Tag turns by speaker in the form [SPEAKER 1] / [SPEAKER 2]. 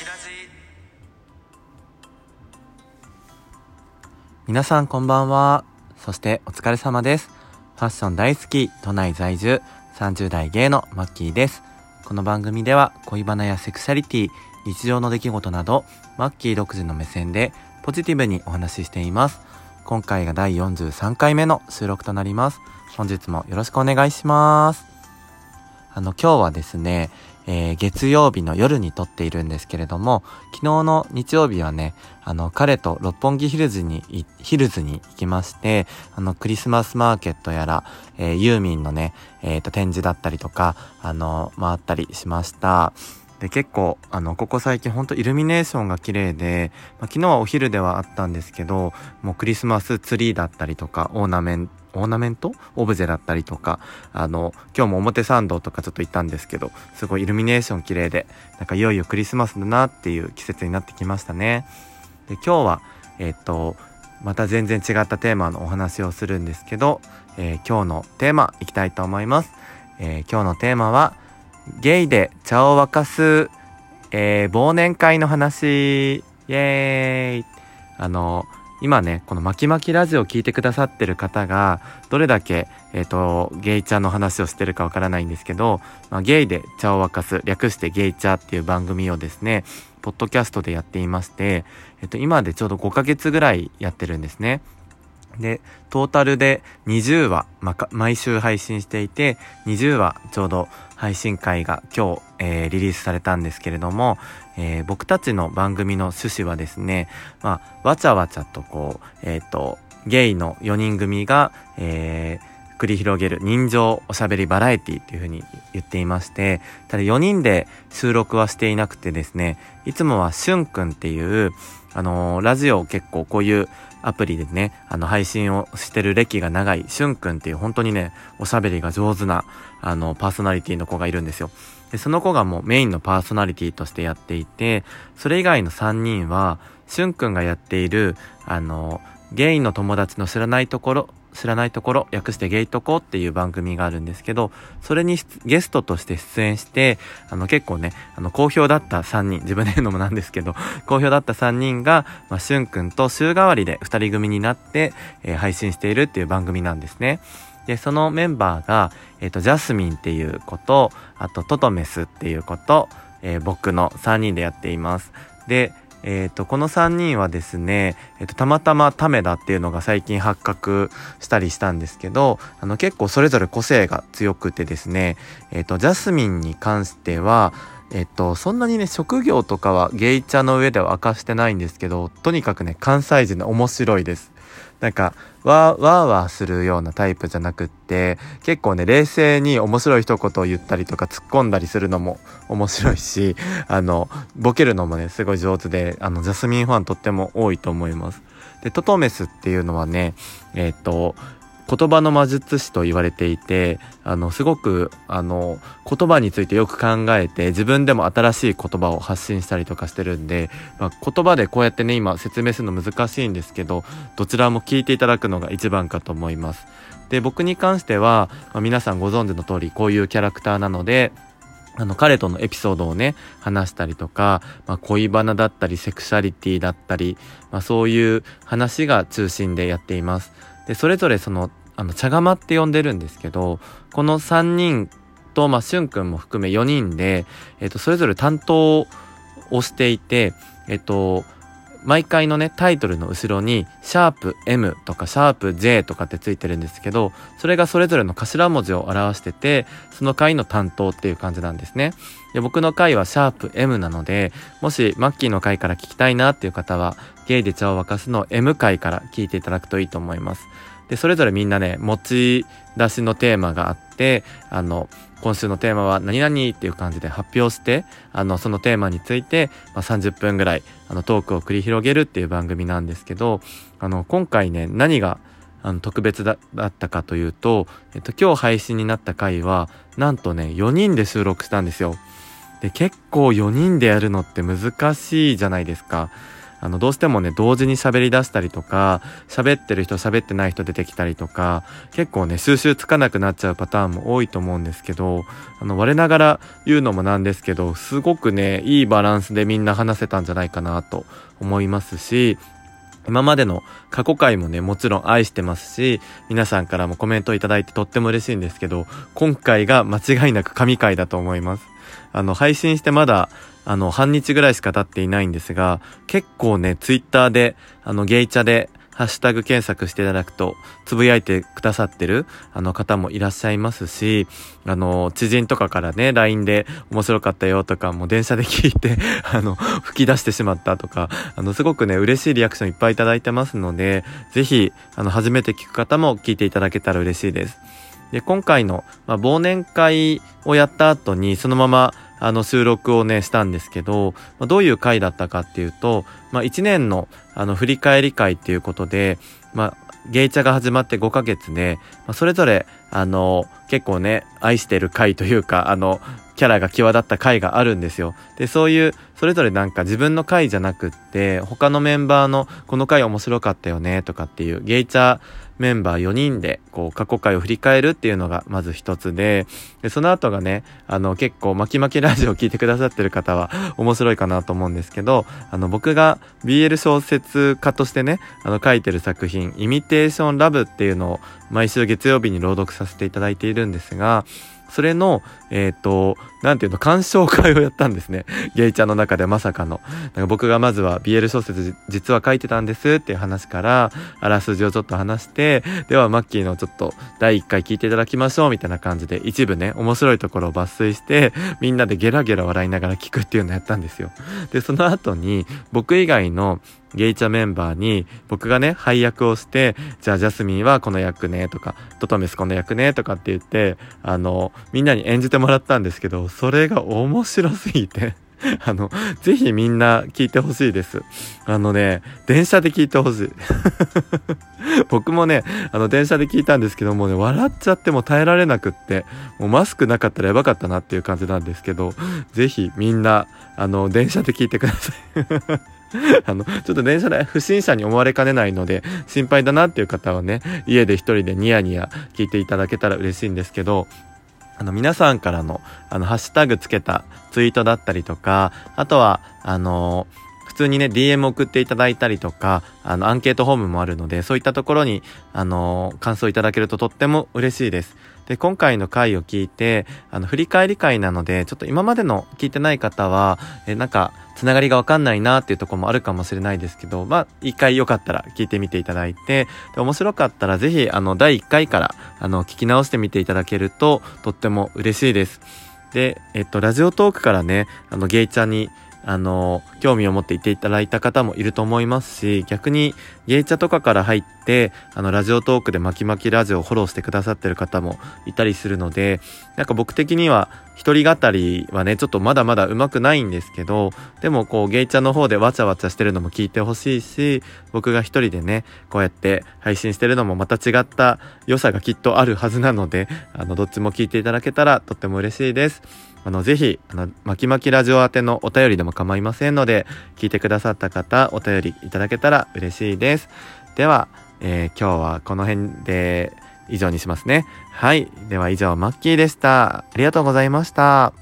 [SPEAKER 1] キラジ
[SPEAKER 2] 皆さんこんばんは。そしてお疲れ様です。ファッション大好き、都内在住、30代芸のマッキーです。この番組では恋バナやセクシャリティ、日常の出来事など、マッキー独自の目線でポジティブにお話ししています。今回が第43回目の収録となります。本日もよろしくお願いします。あの、今日はですね、えー月曜日の夜に撮っているんですけれども、昨日の日曜日はね、あの、彼と六本木ヒルズに、ヒルズに行きまして、あの、クリスマスマーケットやら、えーユーミンのね、えっ、と、展示だったりとか、あの、回ったりしました。で、結構、あの、ここ最近ほんとイルミネーションが綺麗で、まあ、昨日はお昼ではあったんですけど、もうクリスマスツリーだったりとか、オーナメントオーナメント？オブジェだったりとか、あの、今日も表参道とかちょっと行ったんですけど、すごいイルミネーション綺麗で、なんかいよいよクリスマスだなっていう季節になってきましたね。で、今日は、えっ、と、また全然違ったテーマのお話をするんですけど、えー今日のテーマいきたいと思います。えー今日のテーマは、ゲイで茶を沸かす、えー忘年会の話、イエーイあの、今ね、この巻き巻きラジオを聞いてくださってる方が、どれだけ、えっ、と、ゲイ茶の話をしてるかわからないんですけど、まあ、ゲイで茶を沸かす、略してゲイ茶っていう番組をですね、ポッドキャストでやっていまして、えっ、と、今でちょうど5ヶ月ぐらいやってるんですね。で、トータルで20話、まか、毎週配信していて、20話ちょうど配信会が今日、えーリリースされたんですけれども、えー僕たちの番組の趣旨はですね、まあ、わちゃわちゃとこう、えっ、と、ゲイの4人組が、えー繰り広げる人情おしゃべりバラエティっていう風に言っていまして、ただ4人で収録はしていなくてですね、いつもはしゅんくんっていう、あのーラジオを結構こういうアプリでね、あの、配信をしてる歴が長い、しゅんくんっていう本当にね、おしゃべりが上手な、あの、パーソナリティの子がいるんですよ。で、その子がもうメインのパーソナリティとしてやっていて、それ以外の3人は、しゅんくんがやっている、あの、ゲイの友達の知らないところ、知らないところ、略してゲイトコっていう番組があるんですけど、それにゲストとして出演して、あの結構ね、あの好評だった3人、自分で言うのもなんですけど、好評だった3人が、まあ、しゅんくんと週替わりで2人組になって、えー配信しているっていう番組なんですね。で、そのメンバーが、えっ、と、ジャスミンっていう子と、あと、トトメスっていう子と、えー僕の3人でやっています。で、えっ、と、この3人はですね、えっ、と、たまたまタメだっていうのが最近発覚したりしたんですけど、あの、結構それぞれ個性が強くてですね、えっ、と、ジャスミンに関しては、えっと、そんなにね、職業とかはゲイチャの上では明かしてないんですけど、とにかくね、関西人で面白いです。なんか、わー、わーわーするようなタイプじゃなくって、結構ね、冷静に面白い一言を言ったりとか突っ込んだりするのも面白いし、あの、ボケるのもね、すごい上手で、あの、ジャスミンファンとっても多いと思います。で、トトメスっていうのはね、えっと、言葉の魔術師と言われていて、あの、すごく、あの、言葉についてよく考えて、自分でも新しい言葉を発信したりとかしてるんで、まあ、言葉でこうやってね、今説明するの難しいんですけど、どちらも聞いていただくのが一番かと思います。で、僕に関しては、まあ皆さんご存知の通り、こういうキャラクターなので、あの、彼とのエピソードをね、話したりとか、まあ、恋バナだったり、セクシャリティだったり、まあ、そういう話が中心でやっています。で、それぞれその、あの、茶釜って呼んでるんですけど、この3人と、まあ、しゅんくんも含め4人で、えっと、それぞれ担当をしていて、えっと、毎回のね、タイトルの後ろに、シャープ M とかシャープ J とかってついてるんですけど、それがそれぞれの頭文字を表してて、その回の担当っていう感じなんですね。で、僕の回はシャープ M なので、もしマッキーの回から聞きたいなっていう方は、ゲイで茶を沸かすの M 回から聞いていただくといいと思います。で、それぞれみんなね、持ち出しのテーマがあって、あの、今週のテーマは何々っていう感じで発表して、あの、そのテーマについて、まあ、30分ぐらい、あの、トークを繰り広げるっていう番組なんですけど、あの、今回ね、何が、あの、特別だだったかというと、えっと、今日配信になった回は、なんとね、4人で収録したんですよ。で、結構4人でやるのって難しいじゃないですか。あの、どうしてもね、同時に喋り出したりとか、喋ってる人、喋ってない人出てきたりとか、結構ね、収集つかなくなっちゃうパターンも多いと思うんですけど、あの、我ながら言うのもなんですけど、すごくね、いいバランスでみんな話せたんじゃないかなと思いますし、今までの過去回もね、もちろん愛してますし、皆さんからもコメントいただいてとっても嬉しいんですけど、今回が間違いなく神回だと思います。あの、配信してまだ、あの、半日ぐらいしか経っていないんですが、結構ね、ツイッターで、あの、ゲイチャで、ハッシュタグ検索していただくと、つぶやいてくださってる、あの方もいらっしゃいますし、あの、知人とかからね、LINE で面白かったよとか、もう電車で聞いて あの、吹き出してしまったとか、あの、すごくね、嬉しいリアクションいっぱいいただいてますので、ぜひ、あの、初めて聞く方も聞いていただけたら嬉しいです。で、今回の、まあ、忘年会をやった後に、そのまま、あの収録をね、したんですけど、まあ、どういう回だったかっていうと、まあ、1年のあの振り返り会っていうことで、まあ、ゲイチャが始まって5ヶ月で、まあ、それぞれ、あの、結構ね、愛してる回というか、あの、キャラが際立った回があるんですよ。で、そういう、それぞれなんか自分の回じゃなくって、他のメンバーのこの回面白かったよね、とかっていう、ゲイチャメンバー4人で、こう、過去回を振り返るっていうのがまず一つで、で、その後がね、あの、結構、巻き巻きラジオを聞いてくださってる方は面白いかなと思うんですけど、あの、僕が BL 小説家としてね、あの、書いてる作品、イミテーションラブっていうのを毎週月曜日に朗読させていただいているんですが、それの、えっ、ー、と、なんていうの、鑑賞会をやったんですね。ゲイちゃんの中でまさかの。なんか僕がまずは BL 小説実は書いてたんですっていう話から、あらすじをちょっと話して、ではマッキーのちょっと第1回聞いていただきましょうみたいな感じで一部ね、面白いところを抜粋して、みんなでゲラゲラ笑いながら聞くっていうのをやったんですよ。で、その後に僕以外のゲイチャメンバーに僕がね、配役をして、じゃあジャスミンはこの役ねとか、トトメスこの役ねとかって言って、あの、みんなに演じてもらったんですけど、それが面白すぎて あの、ぜひみんな聞いてほしいです。あのね、電車で聞いてほしい。僕もね、あの、電車で聞いたんですけどもうね、笑っちゃっても耐えられなくって、もうマスクなかったらやばかったなっていう感じなんですけど、ぜひみんな、あの、電車で聞いてください。あの、ちょっと電車で不審者に思われかねないので、心配だなっていう方はね、家で一人でニヤニヤ聞いていただけたら嬉しいんですけど、あの、皆さんからの、あの、ハッシュタグつけたツイートだったりとか、あとは、あのー通にね、DM 送っていただいたりとか、あの、アンケートフォームもあるので、そういったところに、あの感想いただけるととっても嬉しいです。で、今回の回を聞いて、あの、振り返り会なので、ちょっと今までの聞いてない方は、え、なんか、つながりがわかんないなっていうところもあるかもしれないですけど、まあ、一回よかったら聞いてみていただいて、で面白かったらぜひ、あの、第一回から、あの、聞き直してみていただけると、とっても嬉しいです。で、えっと、ラジオトークからね、あの、ゲイちゃんにあの、興味を持っていていただいた方もいると思いますし、逆にゲイチャとかから入って、あの、ラジオトークで巻き巻きラジオをフォローしてくださってる方もいたりするので、なんか僕的には一人語りはね、ちょっとまだまだ上手くないんですけど、でもこう、ゲイチャの方でわちゃわちゃしてるのも聞いてほしいし、僕が一人でね、こうやって配信してるのもまた違った良さがきっとあるはずなので、あの、どっちも聞いていただけたらとっても嬉しいです。あの、ぜひ、あの、まきまきラジオ宛てのお便りでも構いませんので、聞いてくださった方、お便りいただけたら嬉しいです。では、えー、今日はこの辺で以上にしますね。はい。では以上、マッキーでした。ありがとうございました。